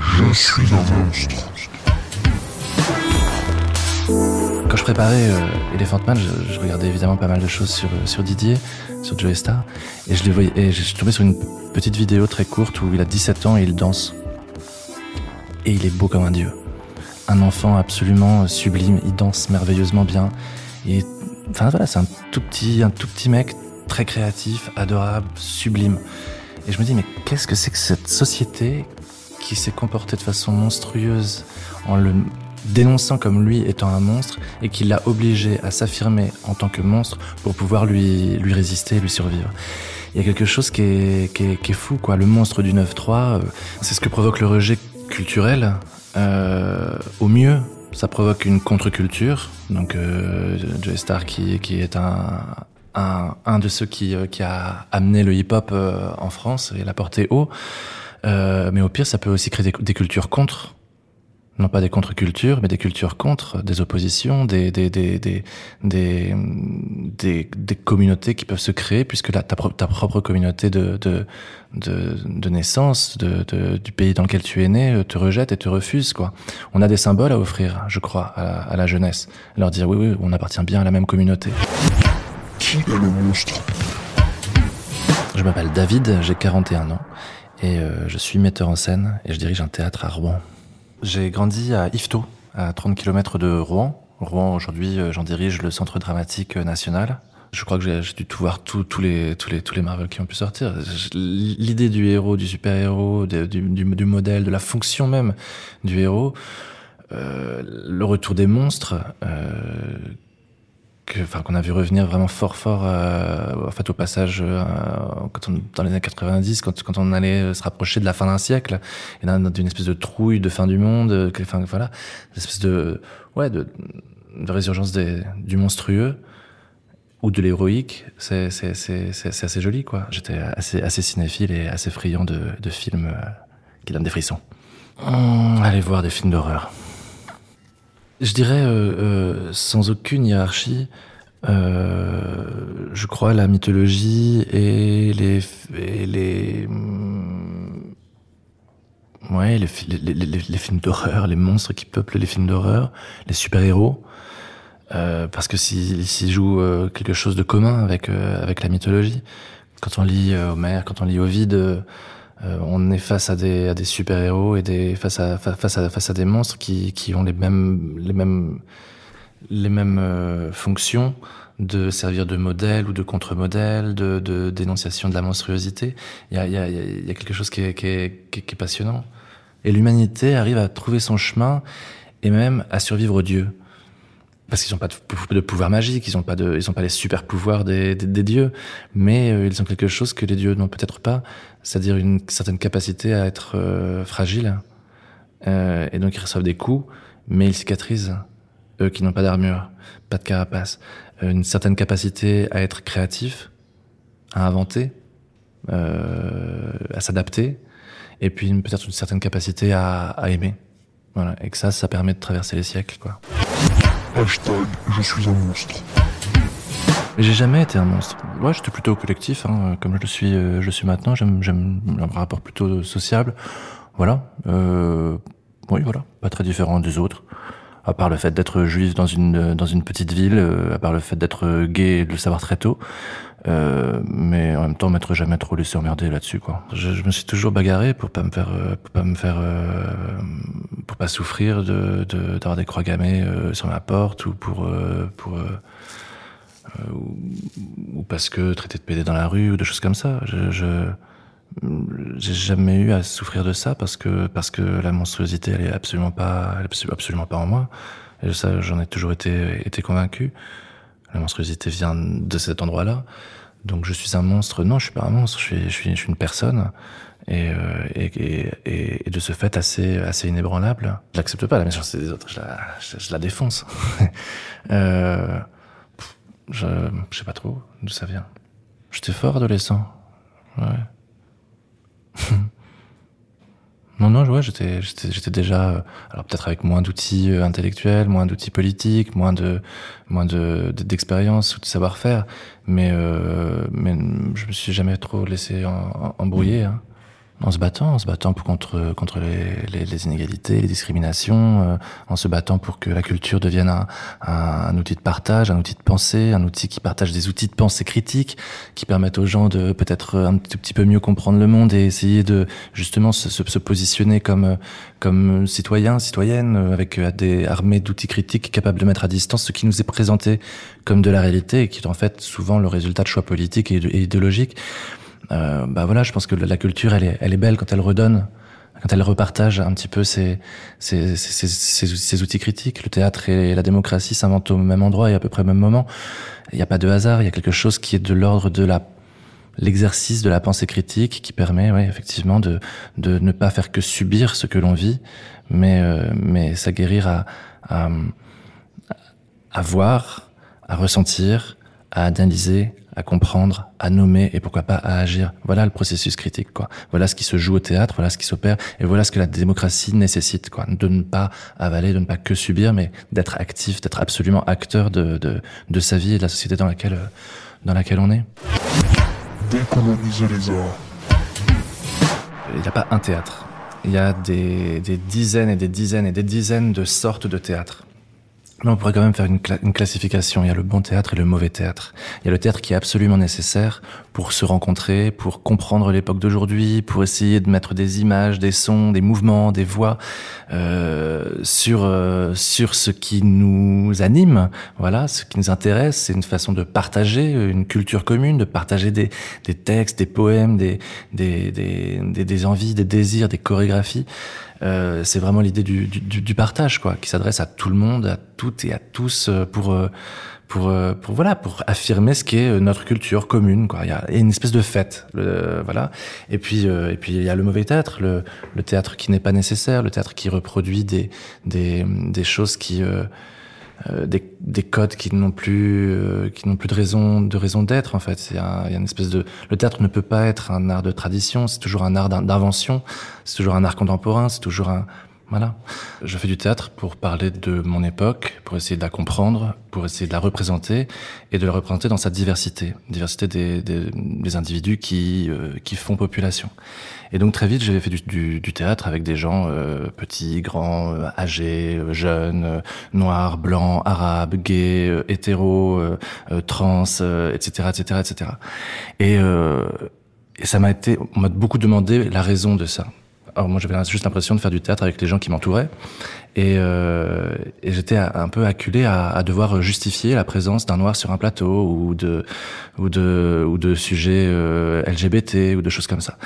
Je suis un monstre. Quand je préparais euh, Elephant Man, je, je regardais évidemment pas mal de choses sur, euh, sur Didier, sur Joey Star, et je les voyais, et je suis tombé sur une petite vidéo très courte où il a 17 ans et il danse. Et il est beau comme un dieu. Un enfant absolument sublime, il danse merveilleusement bien. Et enfin voilà, c'est un tout petit, un tout petit mec très créatif, adorable, sublime. Et je me dis mais qu'est-ce que c'est que cette société qui s'est comportée de façon monstrueuse en le dénonçant comme lui étant un monstre et qui l'a obligé à s'affirmer en tant que monstre pour pouvoir lui, lui résister, lui survivre? Il y a quelque chose qui est, qui est, qui est fou, quoi. Le monstre du 9-3, euh, c'est ce que provoque le rejet culturel. Euh, au mieux, ça provoque une contre-culture. Donc, euh, Joey Star qui, qui est un, un, un de ceux qui, euh, qui a amené le hip-hop euh, en France et l'a porté haut. Euh, mais au pire, ça peut aussi créer des, des cultures contre non pas des contre-cultures, mais des cultures contre, des oppositions, des des, des, des, des, des, communautés qui peuvent se créer, puisque la, ta, ta propre communauté de, de, de, de naissance, de, de, du pays dans lequel tu es né, euh, te rejette et te refuse. Quoi. On a des symboles à offrir, je crois, à, à la jeunesse. Leur dire, oui, oui, on appartient bien à la même communauté. Qui est le monstre Je m'appelle David, j'ai 41 ans, et euh, je suis metteur en scène, et je dirige un théâtre à Rouen. J'ai grandi à Yvetot, à 30 km de Rouen. Rouen, aujourd'hui, euh, j'en dirige le Centre dramatique national. Je crois que j'ai dû tout voir tous tous les tous les tous les Marvel qui ont pu sortir. L'idée du héros, du super héros, du, du, du, modèle, de la fonction même du héros, euh, le retour des monstres, euh, qu'on a vu revenir vraiment fort, fort, euh, au passage, euh, quand on, dans les années 90, quand, quand on allait se rapprocher de la fin d'un siècle, et d'une espèce de trouille de fin du monde, que, voilà, espèce de, ouais, de, résurgence des, du monstrueux ou de l'héroïque, c'est c'est c'est assez joli quoi. J'étais assez cinéphile et assez friand de de films euh, qui donnent des frissons. Mmh, allez voir des films d'horreur. Je dirais euh, sans aucune hiérarchie. Euh, je crois la mythologie et les et les ouais les, les, les, films d'horreur, les monstres qui peuplent les films d'horreur, les super héros. Euh, parce que s'il si, si joue euh, quelque chose de commun avec euh, avec la mythologie. Quand on lit Homère, quand on lit Ovide, on est face à des à des super héros et des face à face à face à des monstres qui qui ont les mêmes les mêmes les mêmes fonctions de servir de modèle ou de contre-modèle, de, dénonciation de la monstruosité. Il y a, y a, y a quelque chose qui est, qui est, qui est passionnant. Et l'humanité arrive à trouver son chemin et même à survivre Dieu parce qu'ils n'ont pas de, de, pouvoir magique, ils n'ont pas pas les super pouvoirs des, des, des dieux, mais euh, ils ont quelque chose que les dieux n'ont peut-être pas, c'est-à-dire une certaine capacité à être euh, fragile, euh, et donc ils reçoivent des coups, mais ils cicatrisent, eux qui n'ont pas d'armure, pas de carapace, euh, une certaine capacité à être créatif, à inventer, euh, à s'adapter, et puis peut-être une certaine capacité à, à aimer, voilà, et que ça, ça permet de traverser les siècles, quoi. Hashtag je suis un monstre. J'ai jamais été un monstre. Moi, j'étais plutôt collectif, hein, comme je le suis, euh, je suis maintenant. J'aime, j'aime un rapport plutôt sociable. Voilà. Euh, oui, voilà. Pas très différent des autres. À part le fait d'être juif dans une dans une petite ville, euh, à part le fait d'être gay et de le savoir très tôt. Euh, mais en même temps, m'être jamais trop laissé emmerder là-dessus, quoi. Je, je, me suis toujours bagarré pour pas me faire, euh, pour pas me faire, euh, pour pas souffrir de d'avoir de, des croix gammées euh, sur ma porte ou pour euh, pour ou, ou, parce que traité de pédé dans la rue ou des choses comme ça. Je, je j'ai jamais eu à souffrir de ça parce que parce que la monstruosité elle est absolument pas absolument pas en moi. Et ça j'en ai toujours été été convaincu. La monstruosité vient de cet endroit là donc je suis un monstre. Non je suis pas un monstre. Je suis je suis, je suis une personne. Et, euh, et, et, et de ce fait assez assez inébranlable je n'accepte pas la méchanceté des autres. Je la, je la défonce. Euh, je, je sais pas trop d'où ça vient. J'étais fort adolescent. Ouais Non, non, ouais, j'étais, j'étais, déjà, euh, alors peut-être avec moins d'outils euh, intellectuels, moins d'outils politiques, moins de, moins de, d'expérience ou de savoir-faire, mais, euh, mais je me suis jamais trop laissé embrouiller. Hein en se battant, en se battant contre contre les, les, inégalités, les discriminations, euh, en se battant pour que la culture devienne un, un, outil de partage, un outil de pensée, un outil qui partage des outils de pensée critique, qui permettent aux gens de peut-être un tout petit peu mieux comprendre le monde et essayer de justement se, se, positionner comme comme citoyens, citoyennes, avec des armées d'outils critiques capables de mettre à distance ce qui nous est présenté comme de la réalité et qui est en fait souvent le résultat de choix politiques et idéologiques euh, bah voilà, je pense que la culture, elle est, elle est belle quand elle redonne, quand elle repartage un petit peu ses, ses, ses, ses outils critiques. Le théâtre et la démocratie s'inventent au même endroit et à peu près au même moment. Il n'y a pas de hasard, il y a quelque chose qui est de l'ordre de la l'exercice de la pensée critique qui permet, ouais, effectivement, de, de ne pas faire que subir ce que l'on vit, mais, euh, mais s'aguerrir à, à, à voir, à ressentir, à analyser, à comprendre, à nommer et pourquoi pas à agir. Voilà le processus critique, quoi. Voilà ce qui se joue au théâtre, voilà ce qui s'opère et voilà ce que la démocratie nécessite, quoi. De ne pas avaler, de ne pas que subir, mais d'être actif, d'être absolument acteur de, de, de, sa vie et de la société dans laquelle, dans laquelle on est. Décoloniser les arts. Il n'y a pas un théâtre. Il y a des, des dizaines et des dizaines et des dizaines de sortes de théâtres. Mais on pourrait quand même faire une, une, classification. Il y a le bon théâtre et le mauvais théâtre. Il y a le théâtre qui est absolument nécessaire pour se rencontrer, pour comprendre l'époque d'aujourd'hui, pour essayer de mettre des images, des sons, des mouvements, des voix euh, sur euh, sur ce qui nous anime. Voilà, ce qui nous intéresse, c'est une façon de partager une culture commune, de partager des, des textes, des poèmes, des des, des, des, des envies, des désirs, des chorégraphies. Euh, c'est vraiment l'idée du, du, du, partage, quoi, qui s'adresse à tout le monde, à toutes et à tous, euh, pour euh, pour pour voilà, pour affirmer ce qu'est notre culture commune, quoi. Il y a une espèce de fête, voilà. Et puis et puis il y a le mauvais théâtre, le, le théâtre qui n'est pas nécessaire, le théâtre qui reproduit des des des choses qui euh, des, des, codes qui n'ont plus euh, qui n'ont plus de raison de raison d'être en fait il y, a, il y a une espèce de le théâtre ne peut pas être un art de tradition c'est toujours un art d'invention c'est toujours un art contemporain c'est toujours un voilà je fais du théâtre pour parler de mon époque pour essayer de la comprendre pour essayer de la représenter et de la représenter dans sa diversité diversité des, des, des individus qui euh, qui font population et donc très vite, j'avais fait du, du, du, théâtre avec des gens euh, petits, grands, euh, âgés, euh, jeunes, euh, noirs, blancs, arabes, gays, hétéros, trans, etc., etc., etc. Et, et ça m'a été, on m'a beaucoup demandé la raison de ça. Alors moi j'avais juste l'impression de faire du théâtre avec les gens qui m'entouraient et, euh, et j'étais un peu acculé à, devoir justifier la présence d'un noir sur un plateau ou de ou de ou de sujets euh, LGBT ou de choses comme ça.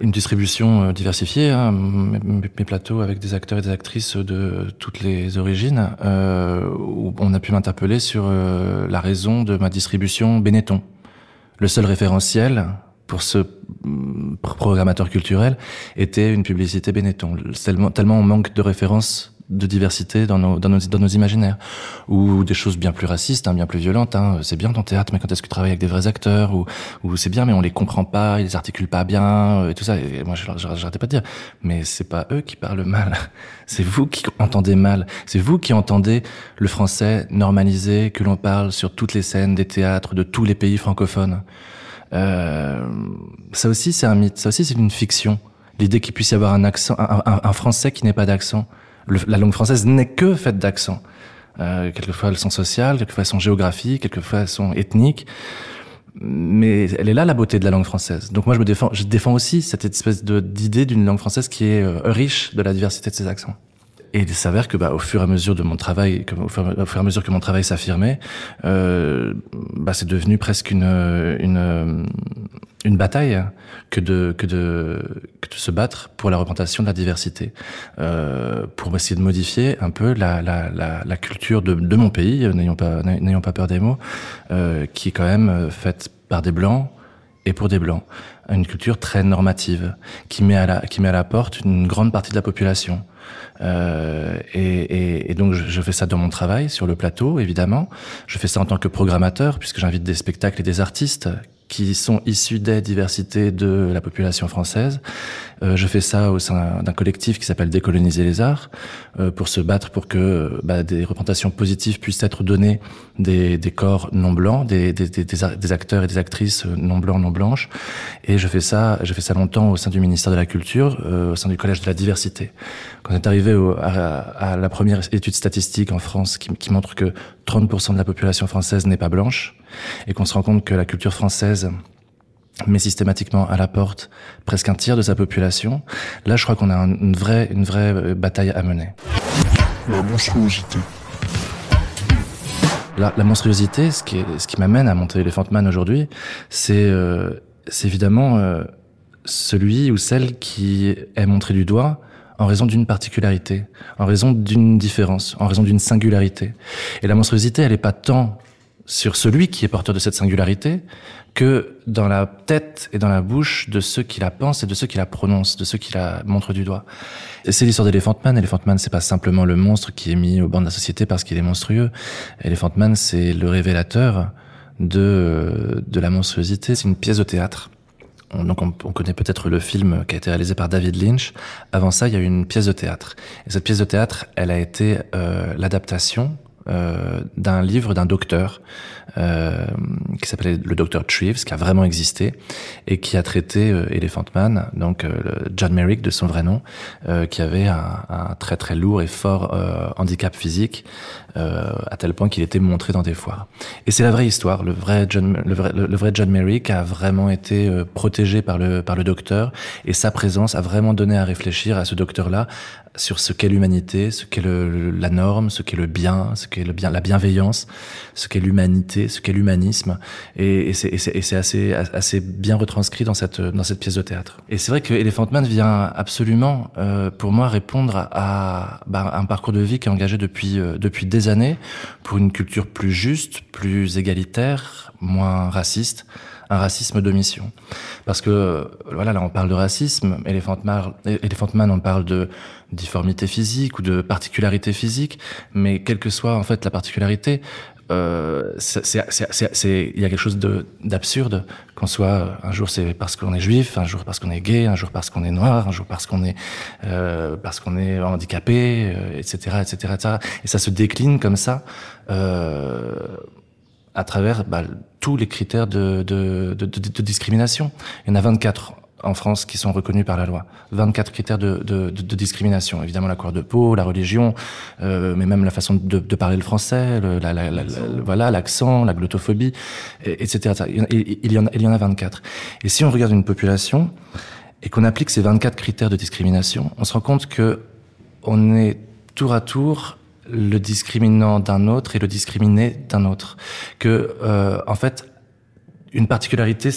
Une distribution euh, diversifiée, hein, mes, mes, plateaux avec des acteurs et des actrices de toutes les origines, euh, où on a pu m'interpeller sur euh, la raison de ma distribution Benetton. Le seul référentiel pour ce mm, programmateur culturel était une publicité Benetton. Tellement, tellement on manque de références de diversité dans nos, dans nos, dans nos imaginaires. Ou des choses bien plus racistes, hein, bien plus violentes. Hein. C'est bien ton théâtre, mais quand est-ce que tu travailles avec des vrais acteurs? Ou, ou c'est bien, mais on les comprend pas, ils les articulent pas bien, euh, et tout ça. Et moi, j'arrêtais pas de dire, mais c'est pas eux qui parlent mal. C'est vous qui entendez mal. C'est vous qui entendez le français normalisé, que l'on parle sur toutes les scènes des théâtres de tous les pays francophones. Euh, ça aussi, c'est un mythe. Ça aussi, c'est une fiction. L'idée qu'il puisse y avoir un accent, un, un, un français qui n'ait pas d'accent la langue française n'est que faite d'accents. Euh, quelquefois elles sont sociales, quelquefois elles sont géographiques, quelquefois elles sont ethniques. Mais elle est là la beauté de la langue française. Donc moi je me défends, je défends aussi cette espèce d'idée d'une langue française qui est euh, riche de la diversité de ses accents. Et il s'avère que, bah, au fur et à mesure de mon travail, que, au, fur, et à mesure que mon travail s'affirmait, euh, bah, c'est devenu presque une, une, une bataille que de, que de, que de se battre pour la représentation de la diversité, euh, pour essayer de modifier un peu la, la, la, la culture de, de mon pays, n'ayons pas, n'ayons pas peur des mots, euh, qui est quand même faite par des blancs et pour des blancs, une culture très normative qui met à la, qui met à la porte une grande partie de la population. Euh, et, et, et, donc je, je, fais ça dans mon travail sur le plateau, évidemment. Je fais ça en tant que programmateur puisque j'invite des spectacles et des artistes qui sont issus des diversités de la population française. Euh, je fais ça au sein d'un collectif qui s'appelle Décoloniser les arts, euh, pour se battre pour que bah, des représentations positives puissent être données des, des corps non blancs, des, des, des, acteurs et des actrices non blancs, non blanches. Et je fais ça, j'ai fait ça longtemps au sein du ministère de la Culture, euh, au sein du Collège de la diversité. Quand on est arrivé au, à, à, la première étude statistique en France qui, qui montre que 30% de la population française n'est pas blanche, et qu'on se rend compte que la culture française met systématiquement à la porte presque un tiers de sa population, là je crois qu'on a une vraie, une vraie euh, bataille à mener. La monstruosité. La, la monstruosité, ce qui, est, ce qui m'amène à monter Elephant Man aujourd'hui, c'est euh, évidemment euh, celui ou celle qui est montré du doigt en raison d'une particularité, en raison d'une différence, en raison d'une singularité. Et la monstruosité, elle n'est pas tant sur celui qui est porteur de cette singularité que dans la tête et dans la bouche de ceux qui la pensent et de ceux qui la prononcent, de ceux qui la montrent du doigt. C'est l'histoire d'Elephant Man. Elephant Man, c'est pas simplement le monstre qui est mis au banc de la société parce qu'il est monstrueux. Elephant Man, c'est le révélateur de, de la monstruosité. C'est une pièce de théâtre. Donc on, on connaît peut-être le film qui a été réalisé par David Lynch. Avant ça, il y a eu une pièce de théâtre. Et cette pièce de théâtre, elle a été euh, l'adaptation euh, d'un livre d'un docteur euh, qui s'appelait le docteur Treves, qui a vraiment existé et qui a traité euh, Elephant Man, donc euh, John Merrick de son vrai nom, qui avait un, un, très très lourd et fort handicap physique, à tel point qu'il était montré dans des foires. Et c'est la vraie histoire. Le vrai John, le vrai, le vrai John Merrick a vraiment été protégé par le par le docteur et sa présence a vraiment donné à réfléchir à ce docteur-là sur ce qu'est l'humanité, ce qu'est la norme, ce qu'est le bien, ce qu'est bien, la bienveillance, ce qu'est l'humanité, ce qu'est l'humanisme, et, et c'est assez, assez bien retranscrit dans cette, dans cette pièce de théâtre. Et c'est vrai que Elephant Man vient absolument, euh, pour moi, répondre à, bah, un parcours de vie qui est engagé depuis, euh, depuis des années pour une culture plus juste, plus égalitaire, moins raciste, un racisme de mission. Parce que, voilà, là, on parle de racisme, Elephant Man, Man on parle de difformité physique ou de particularité physique, mais quelle que soit, en fait, la particularité, euh, il y a quelque chose d'absurde qu'on soit un jour c'est parce qu'on est juif un jour parce qu'on est gay un jour parce qu'on est noir un jour parce qu'on est euh, parce qu'on est handicapé euh, etc., etc etc et ça se décline comme ça euh, à travers bah, tous les critères de, de, de, de, discrimination. Il y en a 24 en France qui sont reconnus par la loi. 24 critères de, de, de, discrimination. Évidemment, la couleur de peau, la religion, euh, mais même la façon de, de parler le français, le, la, la, la, voilà, l'accent, la glottophobie, etc. Il, y en a, il y en a 24. Et si on regarde une population et qu'on applique ces 24 critères de discrimination, on se rend compte que on est tour à tour le discriminant d'un autre et le discriminé d'un autre. Que, euh, en fait, une particularité,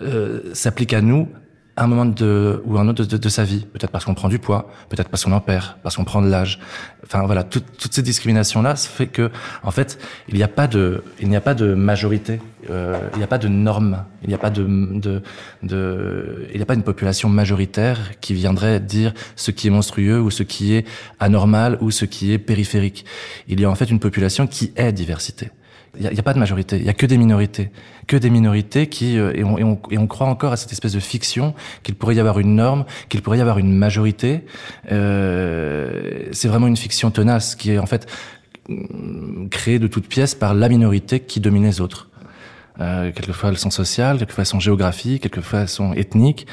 euh, s'applique à nous un moment de, ou un autre de, de, sa vie. Peut-être parce qu'on prend du poids, peut-être parce qu'on en perd, parce qu'on prend de l'âge. Enfin voilà, tout, toutes ces discriminations-là fait que, en fait, il n'y a pas de, il n'y a pas de majorité, euh, il n'y a pas de norme, il n'y a pas de, de, de, il n'y a pas une population majoritaire qui viendrait dire ce qui est monstrueux ou ce qui est anormal ou ce qui est périphérique. Il y a en fait une population qui est diversité. Il n'y a, pas de majorité, il y a que des minorités, que des minorités qui euh, et, on, et, on, et, on, croit encore à cette espèce de fiction qu'il pourrait y avoir une norme, qu'il pourrait y avoir une majorité. Euh, c'est vraiment une fiction tenace qui est en fait mm, créée de toutes pièces par la minorité qui domine les autres. Euh, quelquefois elles sont sociales, quelquefois elles sont géographiques, quelquefois elles sont ethniques.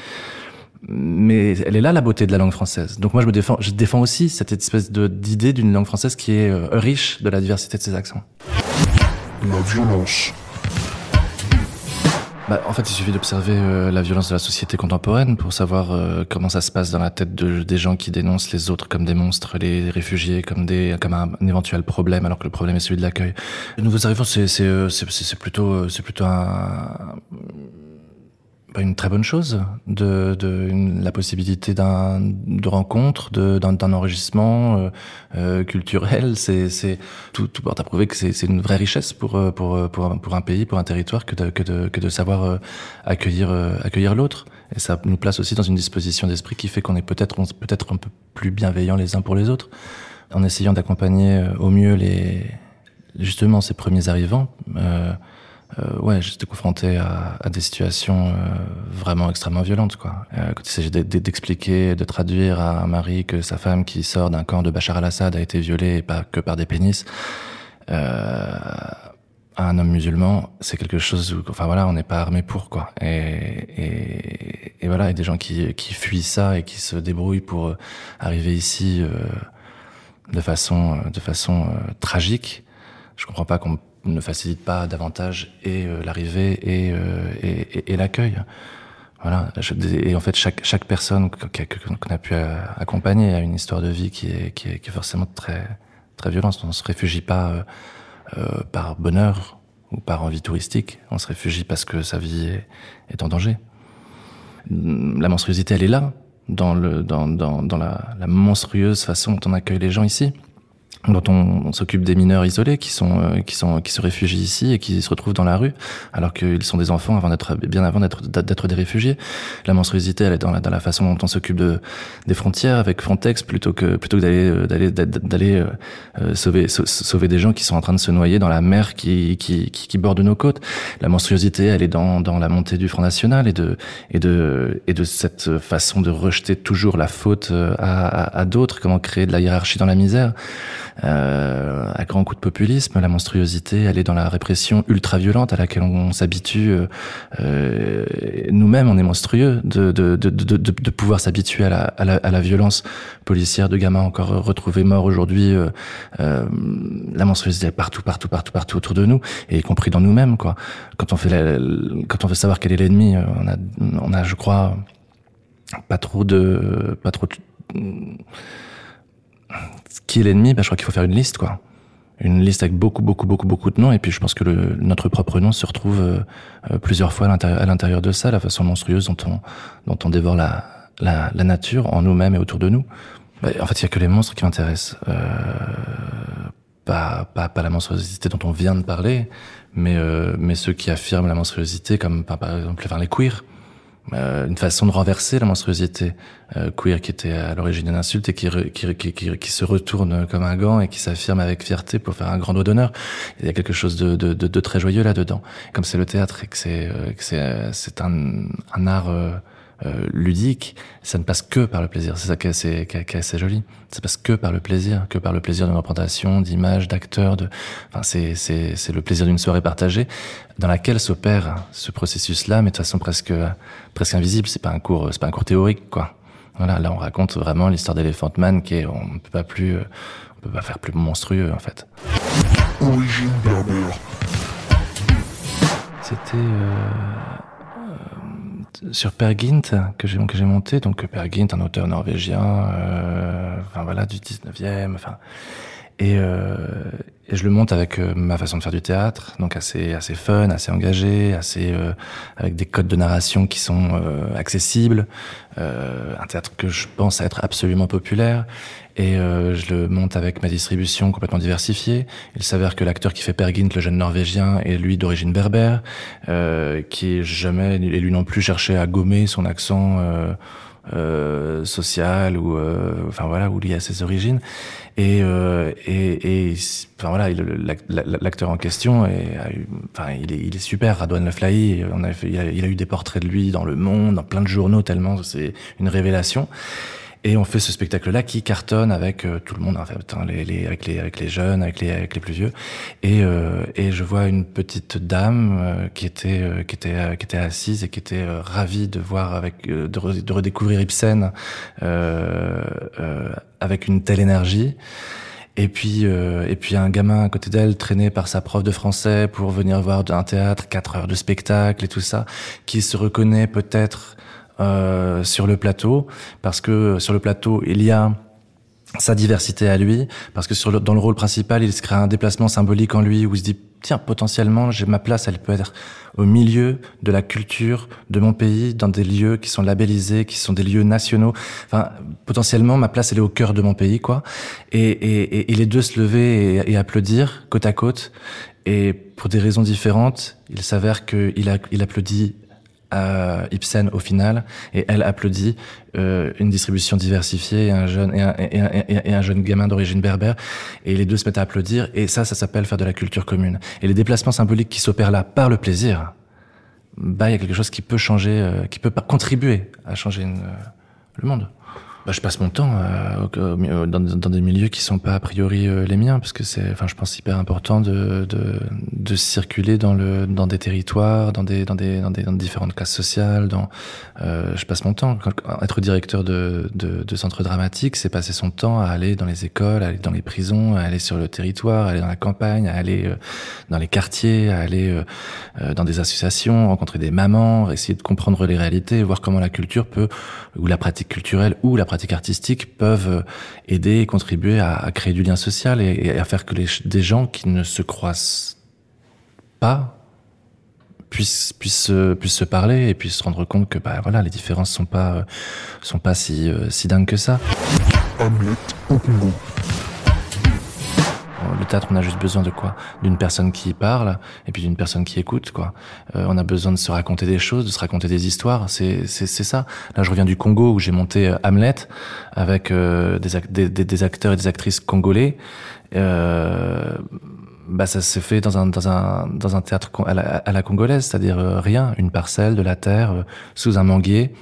Mais elle est là la beauté de la langue française. Donc moi je me défends, je défends aussi cette espèce d'idée d'une langue française qui est euh, riche de la diversité de ses accents la violence. Bah, en fait, il suffit d'observer euh, la violence de la société contemporaine pour savoir euh, comment ça se passe dans la tête de, des gens qui dénoncent les autres comme des monstres, les réfugiés comme des comme un, éventuel problème, alors que le problème est celui de l'accueil. Les nouveaux arrivants, c'est c'est plutôt euh, c'est plutôt un une très bonne chose, de, de une, la possibilité d'un de rencontre, d'un enregistrement euh, euh, culturel. C'est c'est tout, tout porte à prouver que c'est une vraie richesse pour euh, pour pour pour un pays, pour un territoire que de que de que de savoir euh, accueillir euh, accueillir l'autre. Et ça nous place aussi dans une disposition d'esprit qui fait qu'on est peut-être peut-être un peu plus bienveillants les uns pour les autres, en essayant d'accompagner au mieux les justement ces premiers arrivants. Euh, euh, ouais, j'étais confronté à, à, des situations euh, vraiment extrêmement violentes, quoi. Euh, quand il s'agit d'expliquer, de traduire à un mari que sa femme qui sort d'un camp de Bachar al-Assad a été violée et pas que par des pénis, euh, à un homme musulman, c'est quelque chose où, enfin voilà, on n'est pas armé pour, quoi. Et, et, et, voilà, il y a des gens qui, qui fuient ça et qui se débrouillent pour arriver ici de façon, de façon tragique. Je comprends pas qu'on ne facilite pas davantage et euh, l'arrivée et, euh, et, et, l'accueil. Voilà. Et en fait, chaque, chaque personne qu'on a pu euh, accompagner a une histoire de vie qui est, qui est, qui est forcément très, très violente. On ne se réfugie pas euh, par bonheur ou par envie touristique. On se réfugie parce que sa vie est, est en danger. La monstruosité, elle est là, dans, le, dans, dans, dans la, la monstrueuse façon dont on accueille les gens ici dont on, s'occupe des mineurs isolés qui sont euh, qui sont qui se réfugient ici et qui se retrouvent dans la rue alors qu'ils sont des enfants avant d'être bien avant d'être d'être des réfugiés. La monstruosité elle est dans la, dans la façon dont on s'occupe de des frontières avec Frontex plutôt que plutôt que d'aller euh, d'aller d'aller euh, euh, sauver sauver des gens qui sont en train de se noyer dans la mer qui qui qui, borde nos côtes. La monstruosité elle est dans dans la montée du Front National et de et de et de cette façon de rejeter toujours la faute à, à, à d'autres. Comment créer de la hiérarchie dans la misère? Euh, à grands coups de populisme. La monstruosité, elle est dans la répression ultra-violente à laquelle on, s'habitue. Euh, euh, Nous-mêmes, on est monstrueux de, de, de, de, de pouvoir s'habituer à la, à, la, à la violence policière de gamins encore retrouvés morts aujourd'hui. Euh, euh, la monstruosité est partout, partout, partout, partout autour de nous, et y compris dans nous-mêmes. Quoi. Quand on fait, la, quand on veut savoir quel est l'ennemi, on a, on a, je crois, pas trop de, pas trop de, qui est l'ennemi, bah, je crois qu'il faut faire une liste, quoi. Une liste avec beaucoup, beaucoup, beaucoup, beaucoup de noms. Et puis, je pense que le, notre propre nom se retrouve euh, plusieurs fois à l'intérieur de ça, la façon monstrueuse dont on, dont on dévore la, la, la nature en nous-mêmes et autour de nous. Bah, en fait, il y a que les monstres qui m'intéressent. Euh, pas, pas, pas la monstruosité dont on vient de parler, mais, euh, mais ceux qui affirment la monstruosité, comme par, exemple les queers euh, une façon de renverser la monstruosité euh, queer qui était à l'origine d'une insulte et qui, qui, qui, qui, se retourne comme un gant et qui s'affirme avec fierté pour faire un grand doigt d'honneur. Il y a quelque chose de, de, de, de très joyeux là-dedans. Comme c'est le théâtre et que c'est euh, c'est un, un art euh, euh, ludique, ça ne passe que par le plaisir. C'est ça qui est assez, qui est assez joli. Ça passe que par le plaisir, que par le plaisir d'une représentation, d'image, d'acteur. De... Enfin, c'est, c'est, c'est le plaisir d'une soirée partagée dans laquelle s'opère ce processus-là, mais de façon presque, presque invisible. C'est pas un cours, c'est pas un cours théorique, quoi. Voilà, là, on raconte vraiment l'histoire d'Elephant Man qui est, on ne peut pas plus, on peut pas faire plus monstrueux, en fait. Origine berbère. C'était, euh sur Per Gynt que j'ai monté. Donc Per Gynt un auteur norvégien euh, enfin voilà du 19e enfin et, euh, je le monte avec euh, ma façon de faire du théâtre donc assez assez fun assez engagé assez euh, avec des codes de narration qui sont euh, accessibles euh, un théâtre que je pense être absolument populaire et je le monte avec ma distribution complètement diversifiée. Il s'avère que l'acteur qui fait Per Gynt, le jeune norvégien, est lui d'origine berbère, qui jamais, et lui non plus, cherché à gommer son accent euh, ou, euh, enfin voilà, ou lié à ses origines. Et, euh, et, et enfin voilà, l'acteur en question est, enfin il est, il est super, Radouane Leflahi. Il a eu des portraits de lui dans Le Monde, dans plein de journaux, tellement c'est une révélation. Et on fait ce spectacle-là qui cartonne avec euh, tout le monde, avec, les, avec les jeunes, avec les, plus vieux. Et, euh, et je vois une petite dame euh, qui était, assise et qui était ravie de voir avec, de, re, de redécouvrir Ibsen avec une telle énergie. Et puis, et puis un gamin à côté d'elle, traîné par sa prof de français pour venir voir un théâtre, quatre heures de spectacle et tout ça, qui se reconnaît peut-être euh, sur le plateau, parce que sur le plateau, il y a sa diversité à lui, parce que sur le, dans le rôle principal, il se crée un déplacement symbolique en lui où il se dit tiens potentiellement j'ai ma place, elle peut être au milieu de la culture de mon pays, dans des lieux qui sont labellisés, qui sont des lieux nationaux. Enfin potentiellement ma place elle est au cœur de mon pays quoi. Et, et, et les deux se lever et, et applaudir côte à côte. Et pour des raisons différentes, il s'avère qu'il a, il applaudit euh, Ibsen au final, et elle applaudit euh, une distribution diversifiée et un jeune et un, et un, et un jeune gamin d'origine berbère, et les deux se mettent à applaudir, et ça, ça s'appelle faire de la culture commune. Et les déplacements symboliques qui s'opèrent là par le plaisir, bah il y a quelque chose qui peut changer, euh, qui peut contribuer à changer une, le monde. Bah, je passe mon temps euh, dans, des milieux qui sont pas a priori euh, les miens, parce que c'est, enfin, je pense hyper important de, de, de, circuler dans le dans des territoires, dans des dans des dans des, dans différentes classes sociales. Dans, euh, je passe mon temps. Être directeur de, de, de centre dramatique, c'est passer son temps à aller dans les écoles, à aller dans les prisons, à aller sur le territoire, à aller dans la campagne, à aller euh, dans les quartiers, à aller euh, dans des associations, rencontrer des mamans, essayer de comprendre les réalités, voir comment la culture peut ou la pratique culturelle ou la artistiques peuvent aider et contribuer à, créer du lien social et, à faire que des gens qui ne se croisent pas puissent puissent puissent se parler et puissent se rendre compte que bah voilà les différences sont pas euh, sont pas si euh, si dingues que ça. Le théâtre, on a juste besoin de quoi? D'une personne qui parle et puis d'une personne qui écoute, quoi. Euh, on a besoin de se raconter des choses, de se raconter des histoires. C'est ça. Là, je reviens du Congo où j'ai monté euh, Hamlet avec euh, des, acteurs et des actrices congolais. Bah ça se fait dans un dans un dans un théâtre à la, à la congolaise, c'est-à-dire rien, une parcelle de la terre sous un manguier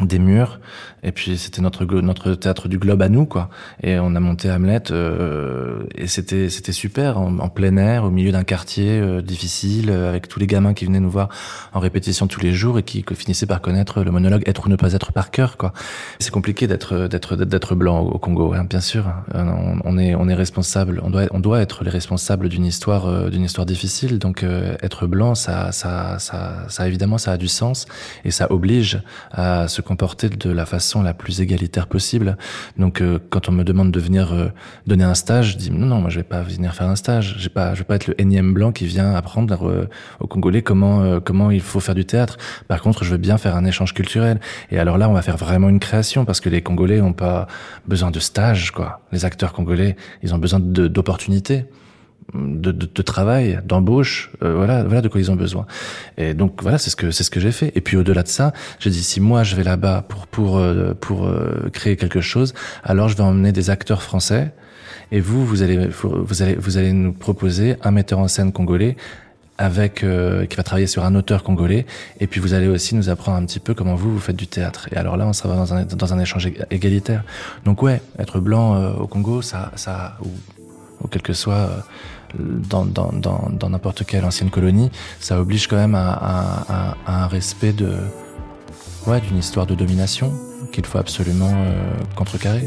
des murs et puis c'était notre notre théâtre du globe à nous quoi. Et on a monté Hamlet euh, et c'était c'était super en, plein air au milieu d'un quartier euh, difficile euh, avec tous les gamins qui venaient nous voir en répétition tous les jours et qui finissaient par connaître le monologue être ou ne pas être par cœur quoi. C'est compliqué d'être d'être d'être blanc au Congo hein, bien sûr. On, on, est on est responsable on doit on doit être les responsables d'une histoire d'une histoire difficile. Donc être blanc ça, ça ça ça évidemment ça a du sens et ça oblige à se comporter de la façon la plus égalitaire possible. Donc euh, quand on me demande de venir euh, donner un stage, je dis non non, moi je vais pas venir faire un stage, j'ai pas je vais pas être le énième blanc qui vient apprendre euh, aux Congolais comment comment il faut faire du théâtre. Par contre, je veux bien faire un échange culturel. Et alors là, on va faire vraiment une création parce que les Congolais ont pas besoin de stage quoi. Les acteurs congolais, ils ont besoin d'opportunités de, de, de travail, d'embauche, euh, voilà, voilà de quoi ils ont besoin. Et donc voilà, c'est ce que c'est ce que j'ai fait. Et puis au-delà de ça, j'ai dit si moi je vais là-bas pour pour euh, pour euh, créer quelque chose, alors je vais emmener des acteurs français. Et vous, vous allez vous allez vous allez nous proposer un metteur en scène congolais avec qui va travailler sur un auteur congolais et puis vous allez aussi nous apprendre un petit peu comment vous vous faites du théâtre et alors là on sera dans un dans un échange égalitaire donc ouais être blanc au Congo ça ça ou, ou quel que soit dans n'importe dans, dans, quelle ancienne colonie, ça oblige quand même à un respect de ouais, d'une histoire de domination qu'il faut absolument euh, contrecarrer.